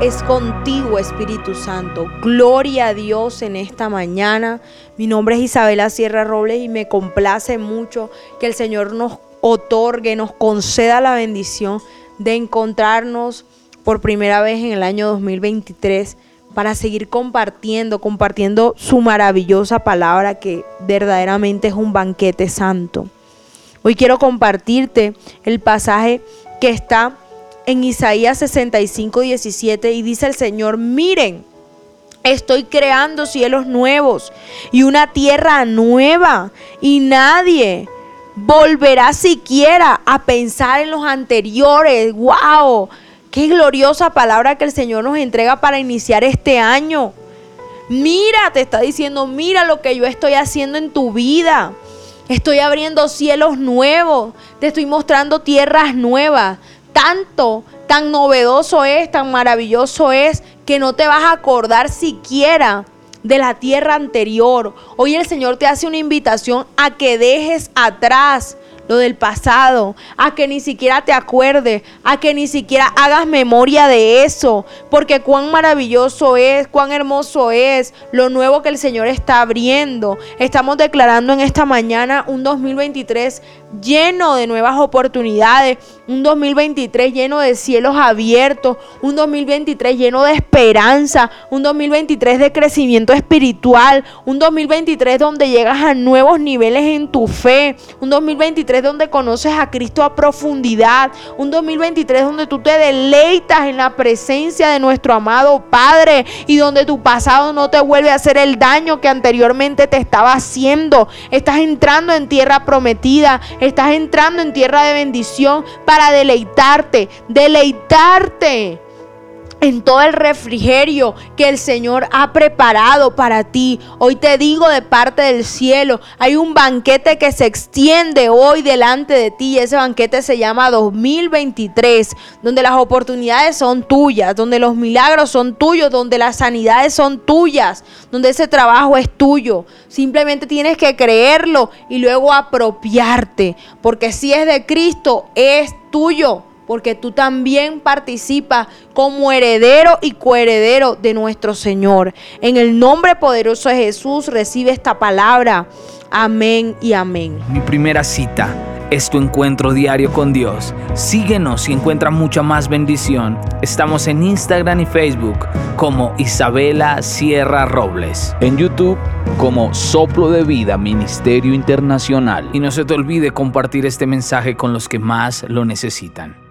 es contigo, Espíritu Santo. Gloria a Dios en esta mañana. Mi nombre es Isabela Sierra Robles y me complace mucho que el Señor nos otorgue, nos conceda la bendición de encontrarnos por primera vez en el año 2023 para seguir compartiendo, compartiendo su maravillosa palabra que verdaderamente es un banquete santo. Hoy quiero compartirte el pasaje que está en Isaías 65, 17 y dice el Señor, miren, estoy creando cielos nuevos y una tierra nueva y nadie volverá siquiera a pensar en los anteriores. ¡Wow! Qué gloriosa palabra que el Señor nos entrega para iniciar este año. Mira, te está diciendo, mira lo que yo estoy haciendo en tu vida. Estoy abriendo cielos nuevos, te estoy mostrando tierras nuevas. Tanto, tan novedoso es, tan maravilloso es, que no te vas a acordar siquiera de la tierra anterior. Hoy el Señor te hace una invitación a que dejes atrás lo del pasado, a que ni siquiera te acuerdes, a que ni siquiera hagas memoria de eso, porque cuán maravilloso es, cuán hermoso es lo nuevo que el Señor está abriendo. Estamos declarando en esta mañana un 2023 lleno de nuevas oportunidades, un 2023 lleno de cielos abiertos, un 2023 lleno de esperanza, un 2023 de crecimiento espiritual, un 2023 donde llegas a nuevos niveles en tu fe, un 2023 donde conoces a Cristo a profundidad. Un 2023 donde tú te deleitas en la presencia de nuestro amado Padre y donde tu pasado no te vuelve a hacer el daño que anteriormente te estaba haciendo. Estás entrando en tierra prometida, estás entrando en tierra de bendición para deleitarte, deleitarte en todo el refrigerio que el Señor ha preparado para ti. Hoy te digo de parte del cielo, hay un banquete que se extiende hoy delante de ti y ese banquete se llama 2023, donde las oportunidades son tuyas, donde los milagros son tuyos, donde las sanidades son tuyas, donde ese trabajo es tuyo. Simplemente tienes que creerlo y luego apropiarte, porque si es de Cristo, es tuyo porque tú también participas como heredero y coheredero de nuestro Señor. En el nombre poderoso de Jesús recibe esta palabra. Amén y amén. Mi primera cita es tu encuentro diario con Dios. Síguenos y encuentra mucha más bendición. Estamos en Instagram y Facebook como Isabela Sierra Robles. En YouTube como Soplo de Vida Ministerio Internacional. Y no se te olvide compartir este mensaje con los que más lo necesitan.